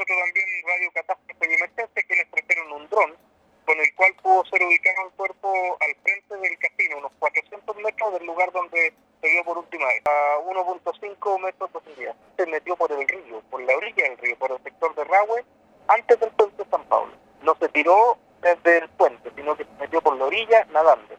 nosotros también Radio Catástrofe y Emergencia, quienes trajeron un dron con el cual pudo ser ubicado el cuerpo al frente del casino, unos 400 metros del lugar donde se vio por última vez, a 1.5 metros de profundidad. Se metió por el río, por la orilla del río, por el sector de Rahue, antes del puente de San Pablo. No se tiró desde el puente, sino que se metió por la orilla nadando.